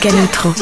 Canutro.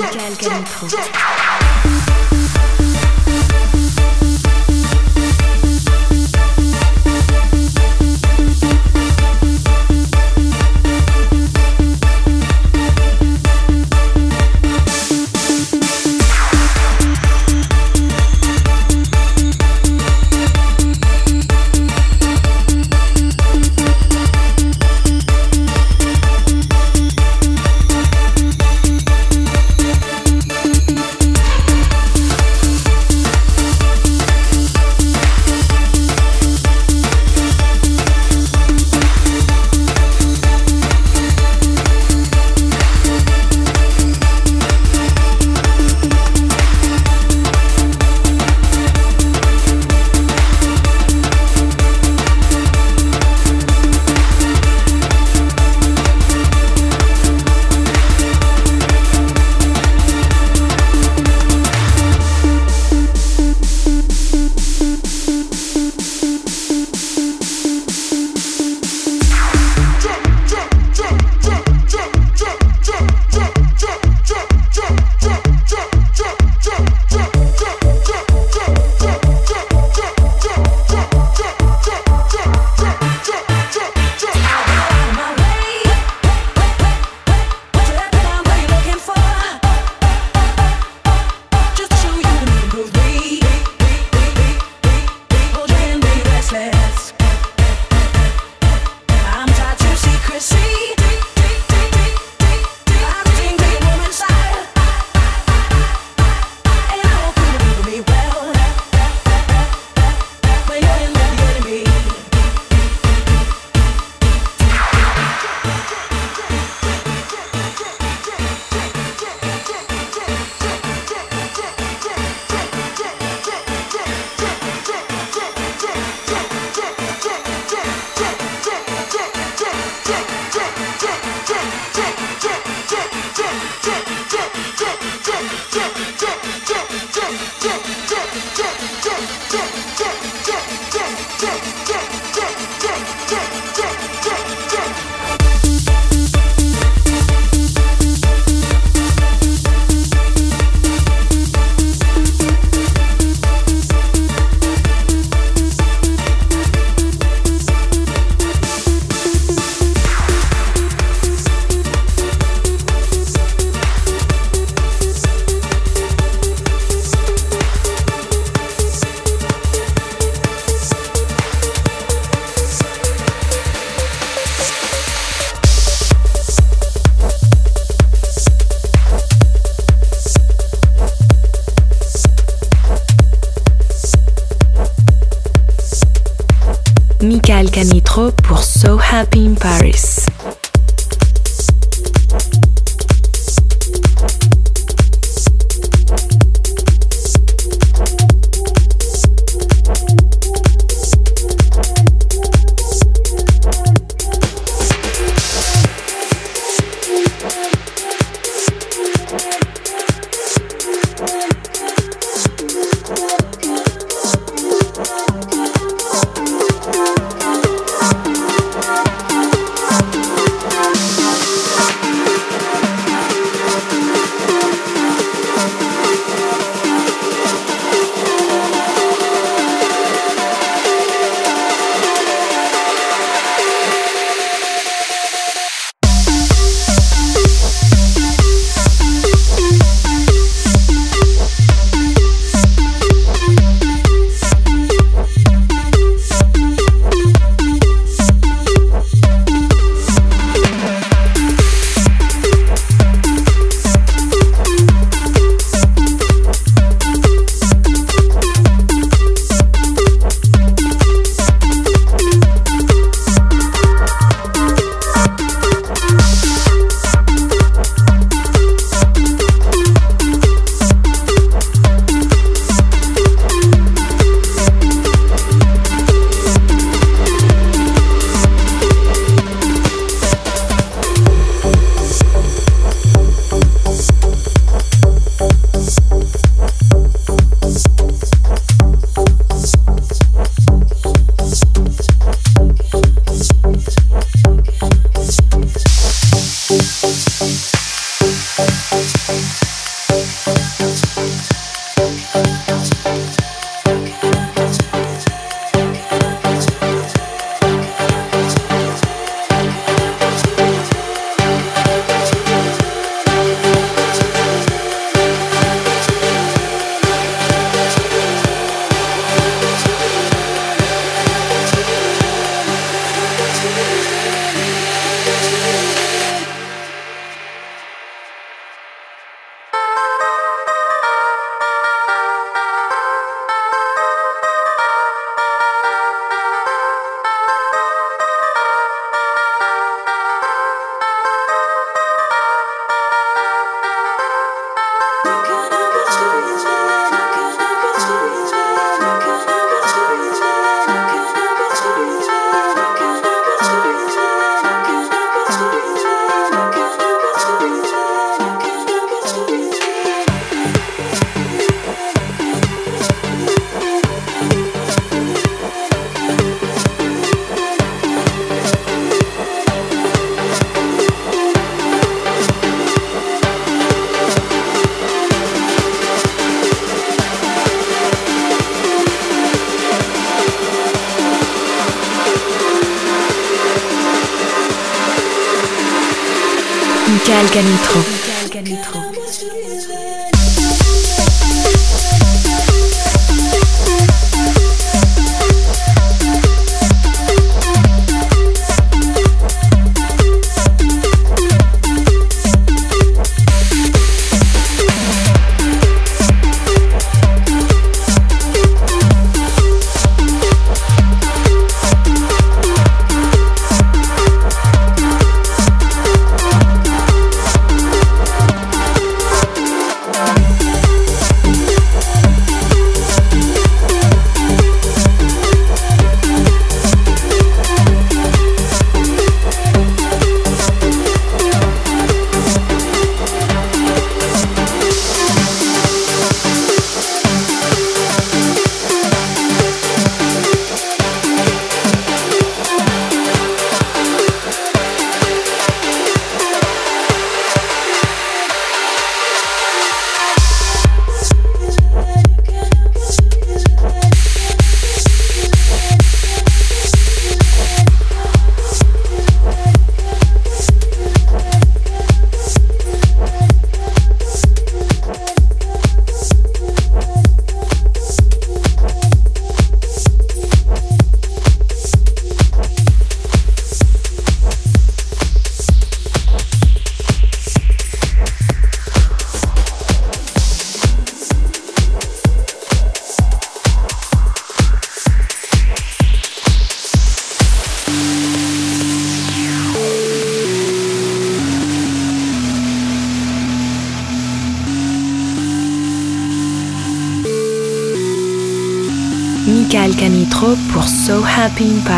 So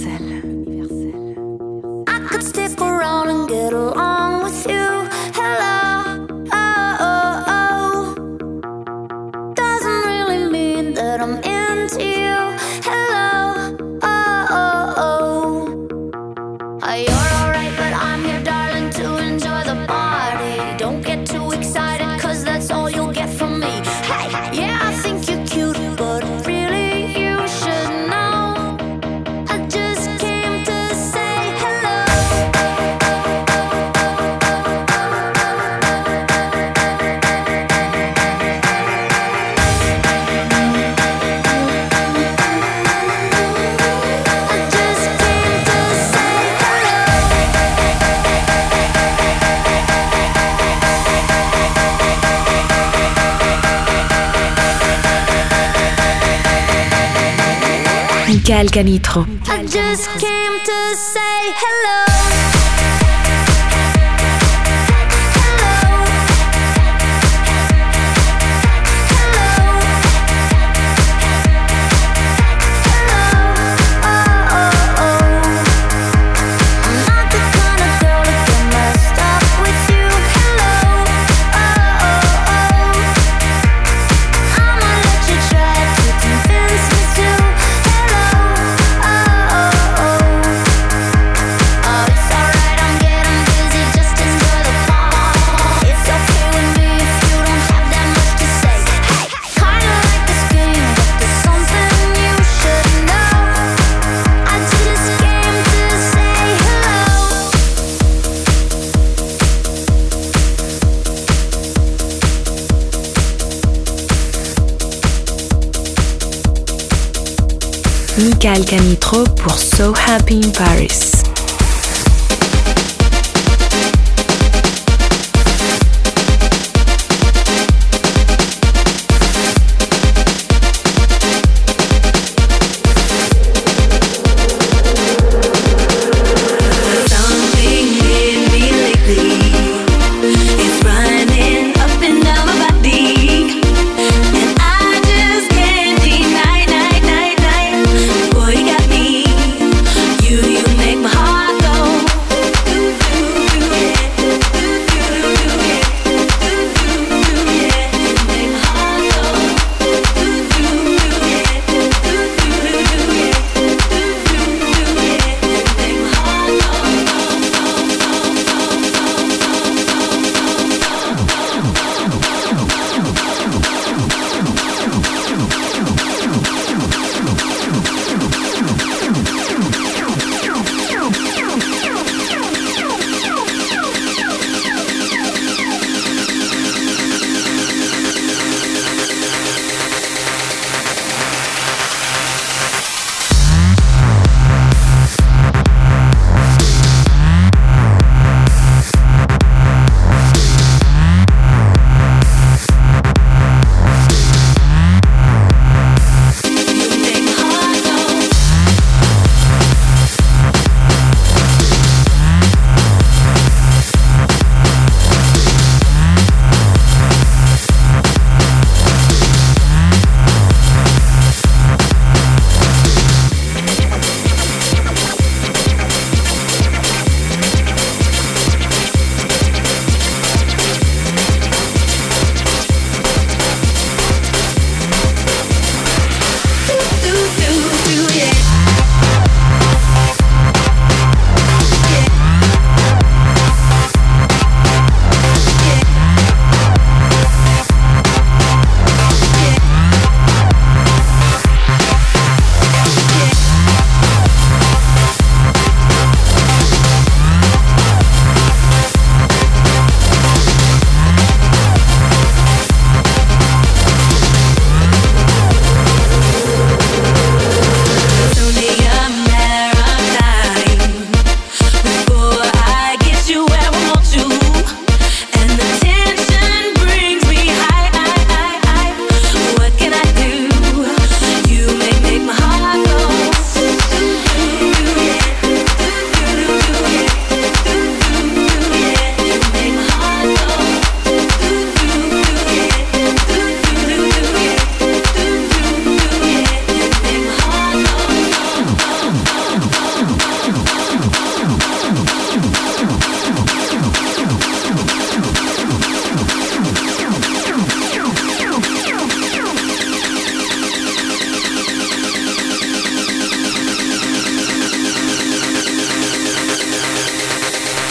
musical Canitro. Pour So Happy in Paris.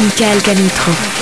Michael Canitro.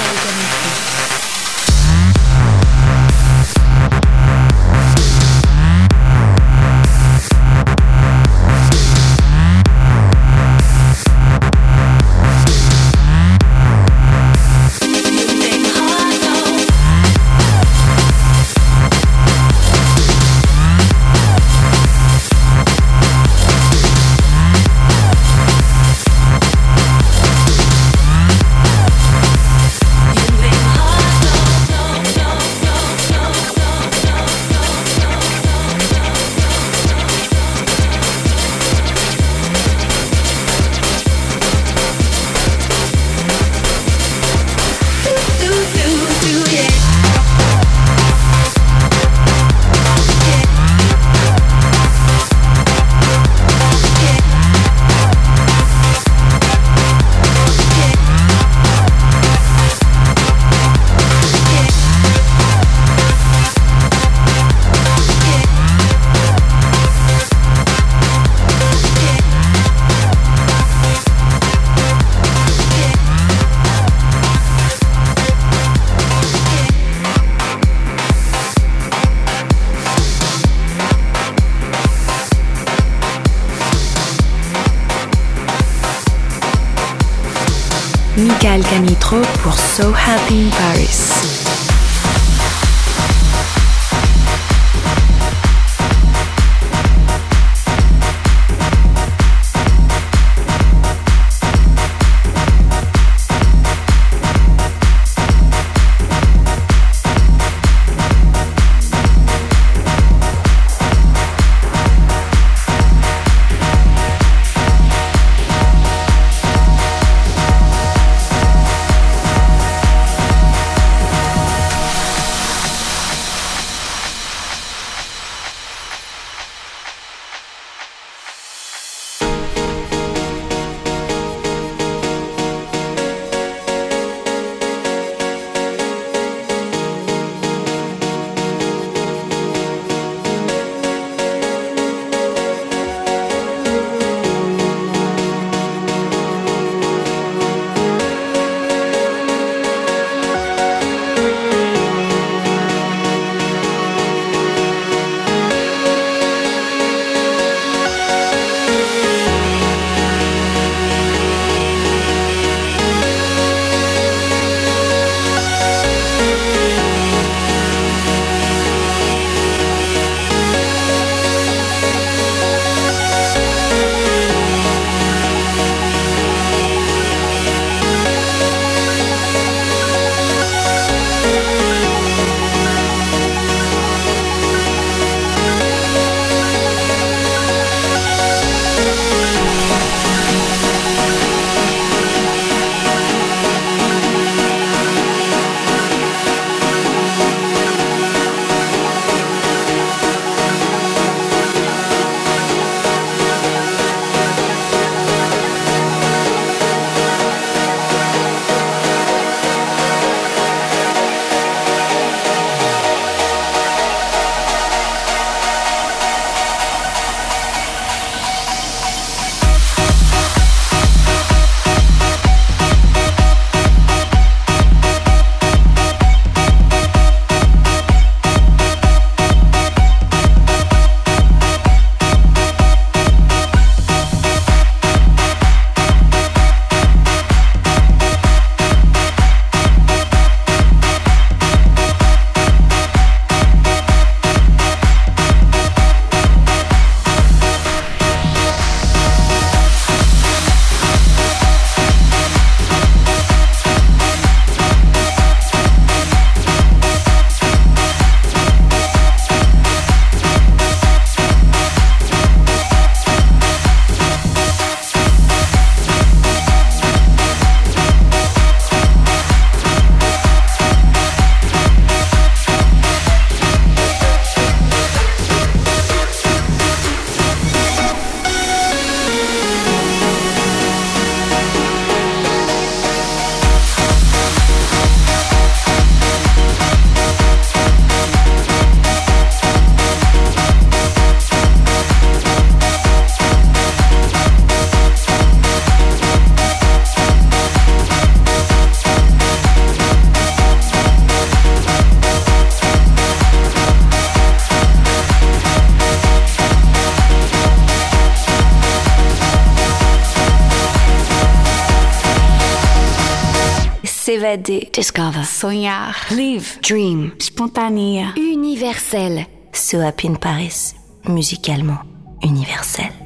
Discover. Sonhar. Live. Dream. Spontanea. Universel. So Happy in Paris. Musicalement universel.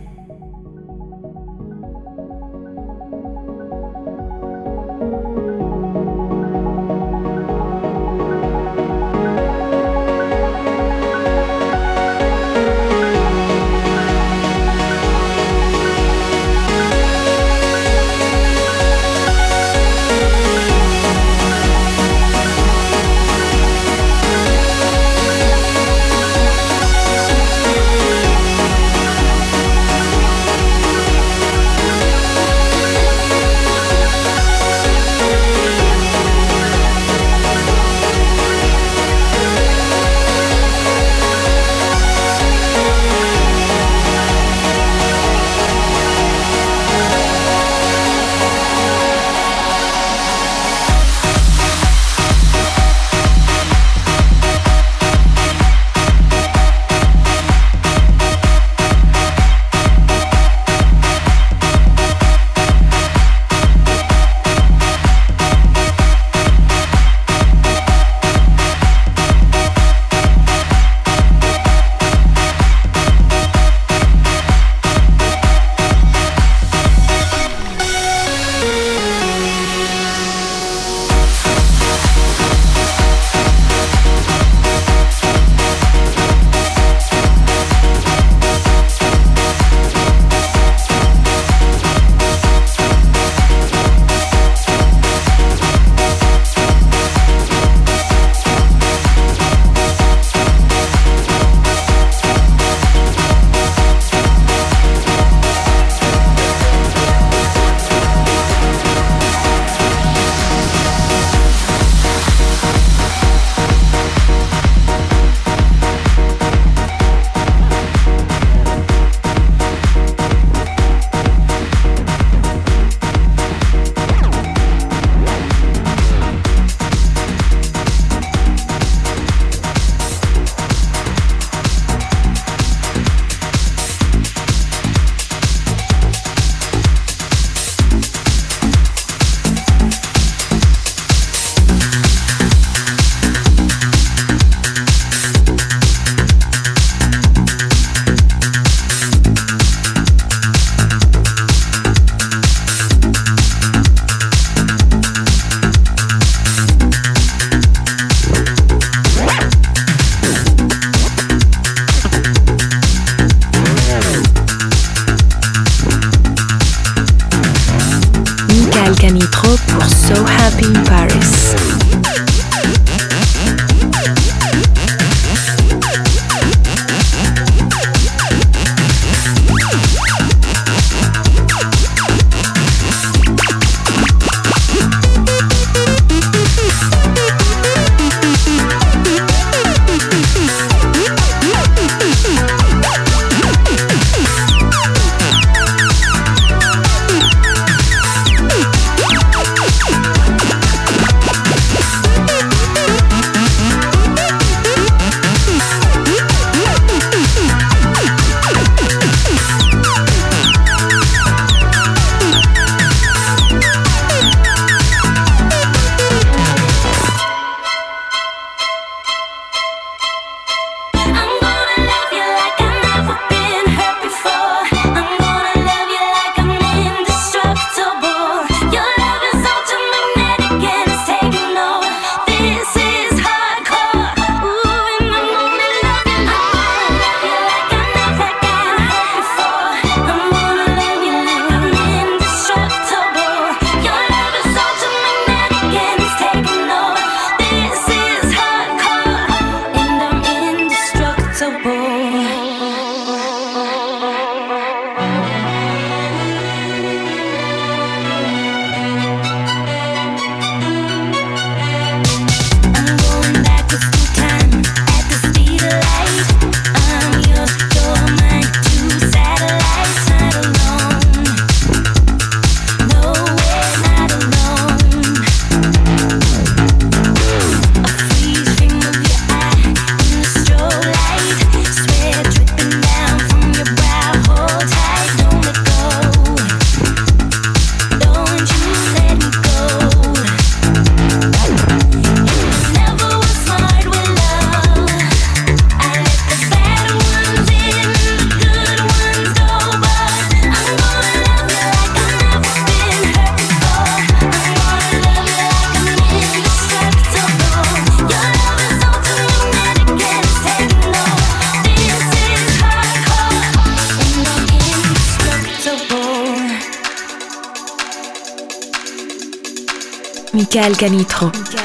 Michael.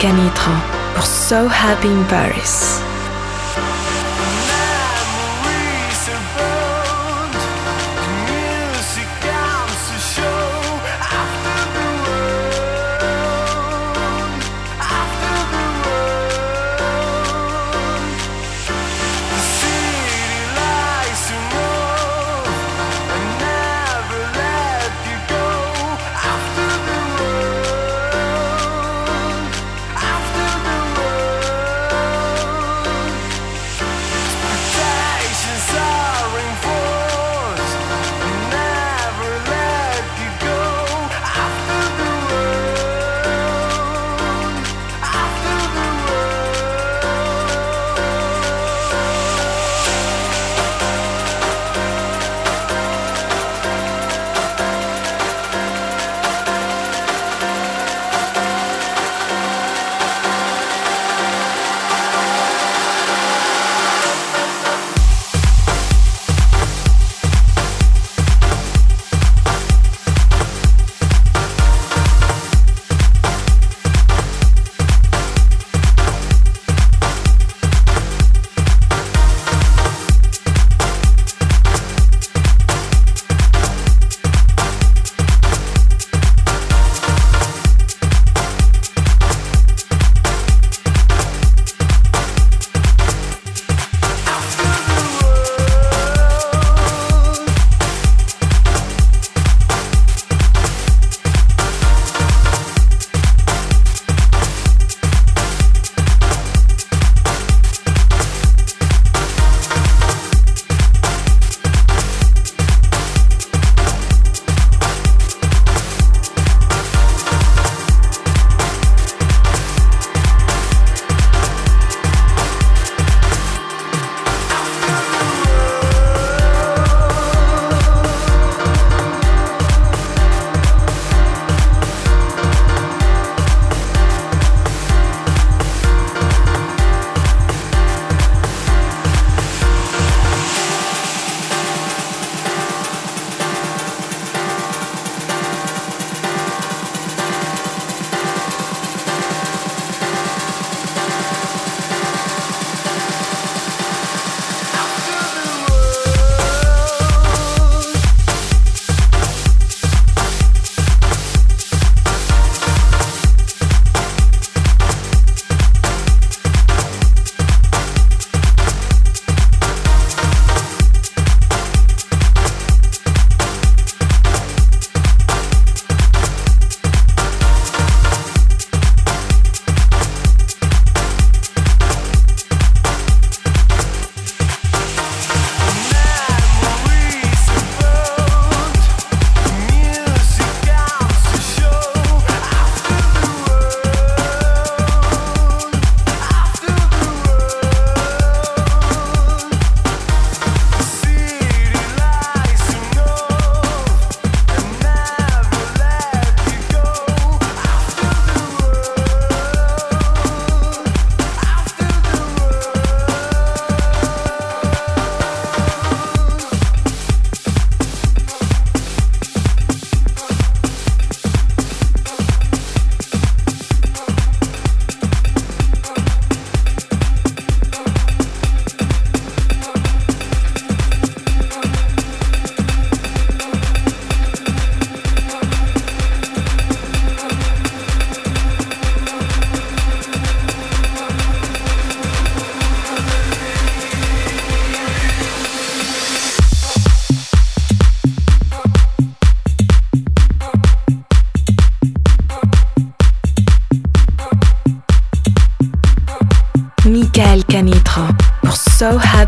Canitro pour So Happy in Paris.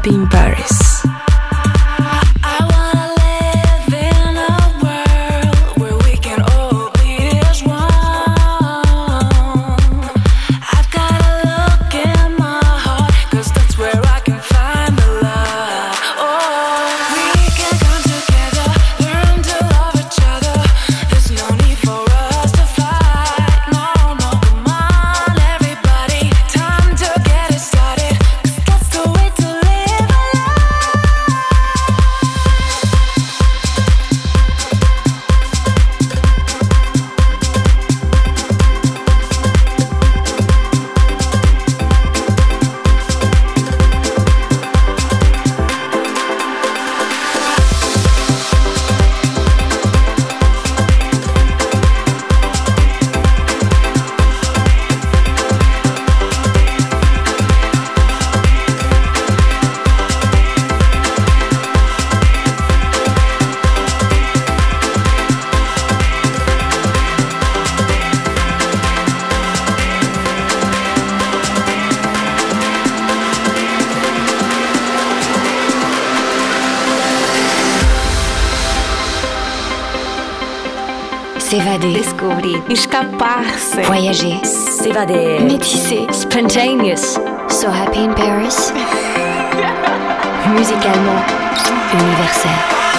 Happy Escapar-se. Voyager. S'évader. Métisser. Spontaneous. So happy in Paris. Musicalement universel.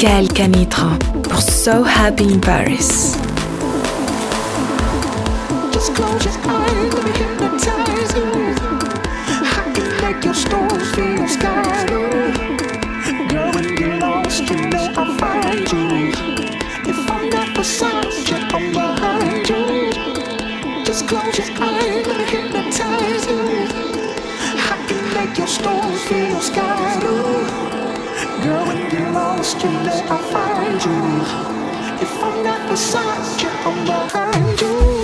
Michael Canitra pour So Happy in Paris. lost, I'll find you. If I'm not beside you, I'm behind you.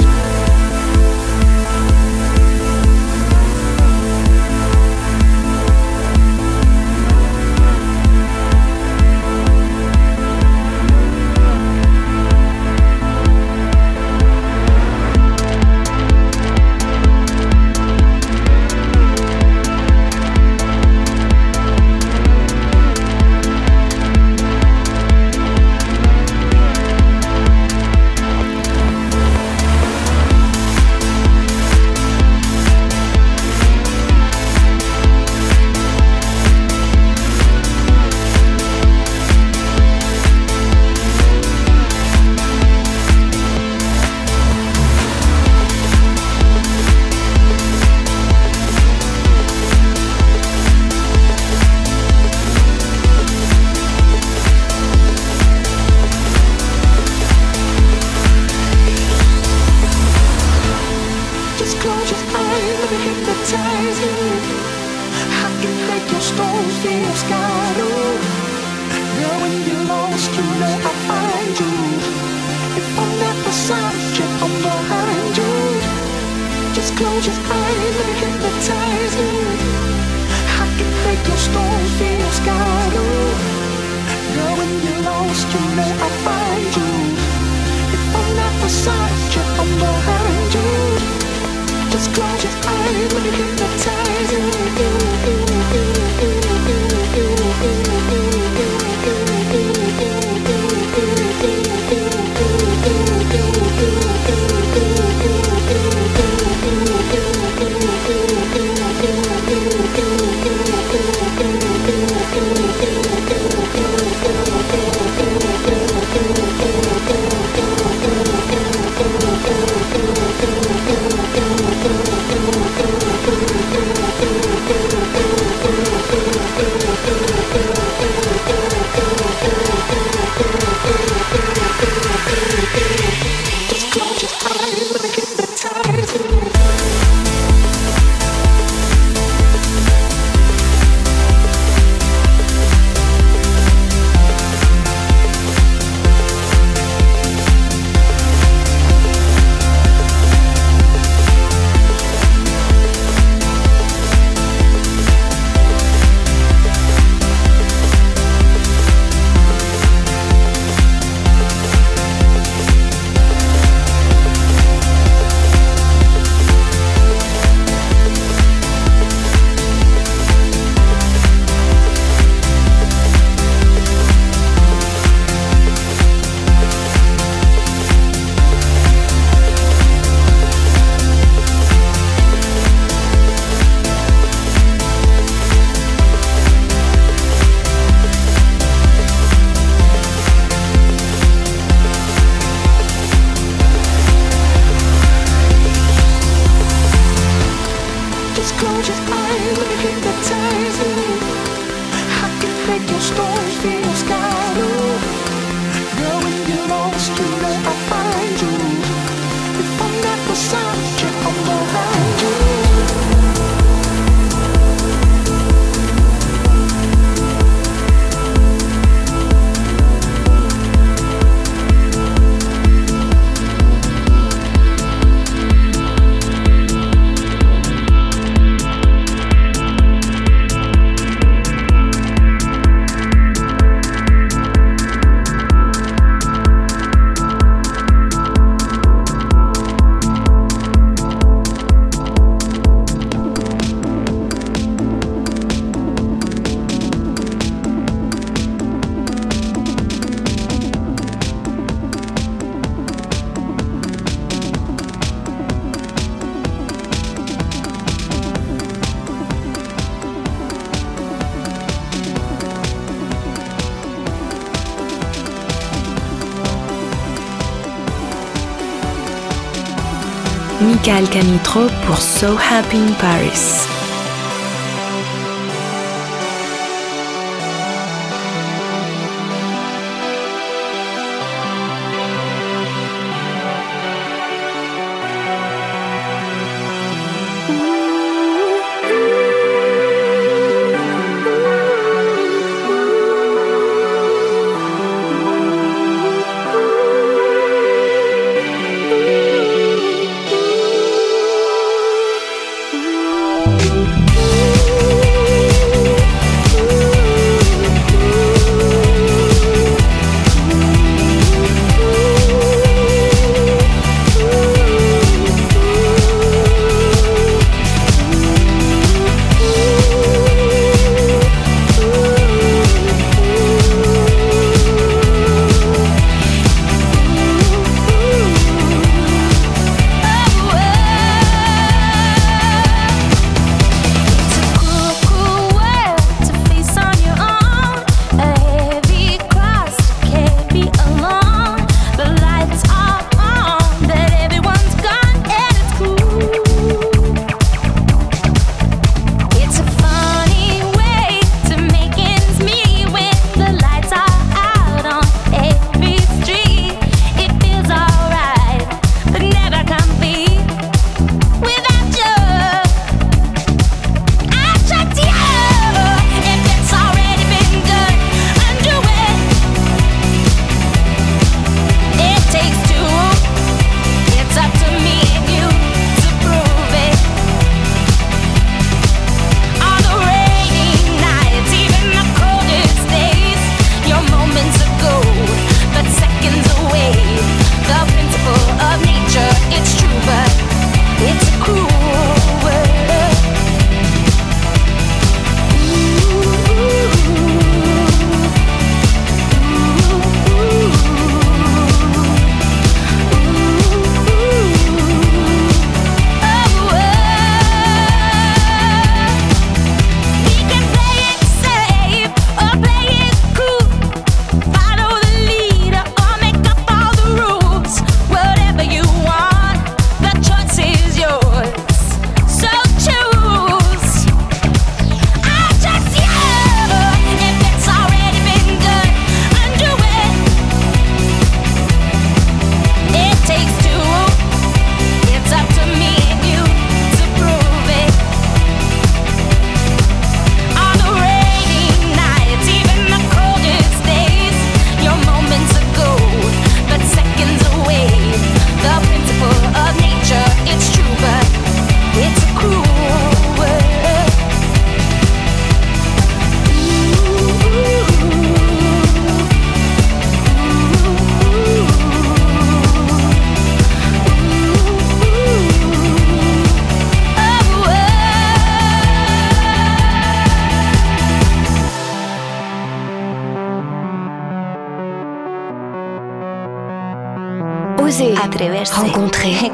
Balkanitro pour So Happy in Paris.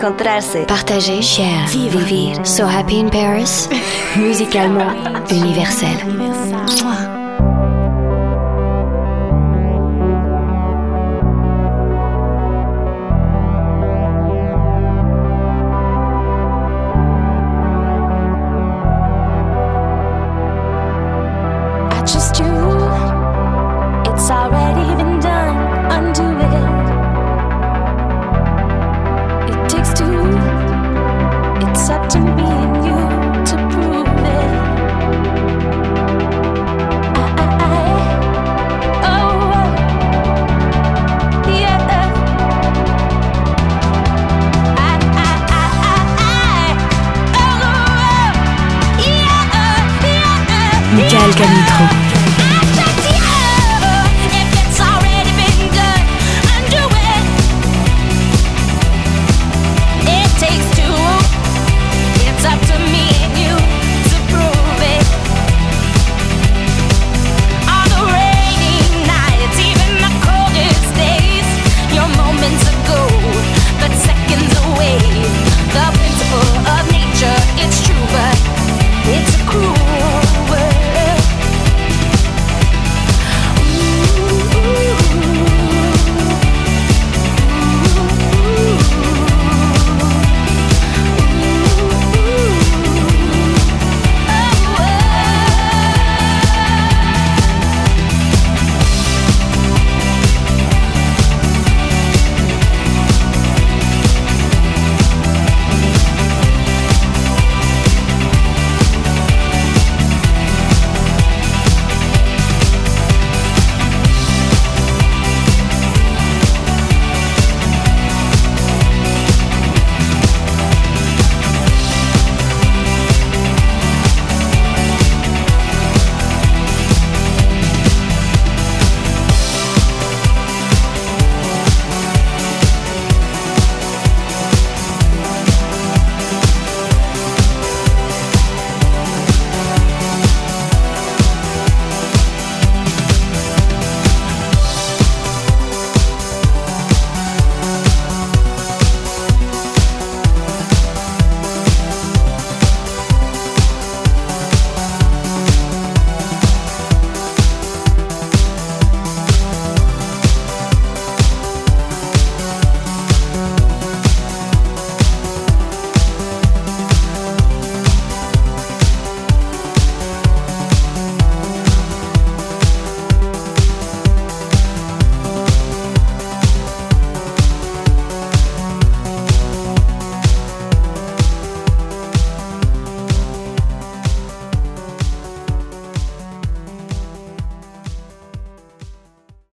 Encontrarse, partager, share, vivre. vivir. So happy in Paris, musicalement universel. Mua.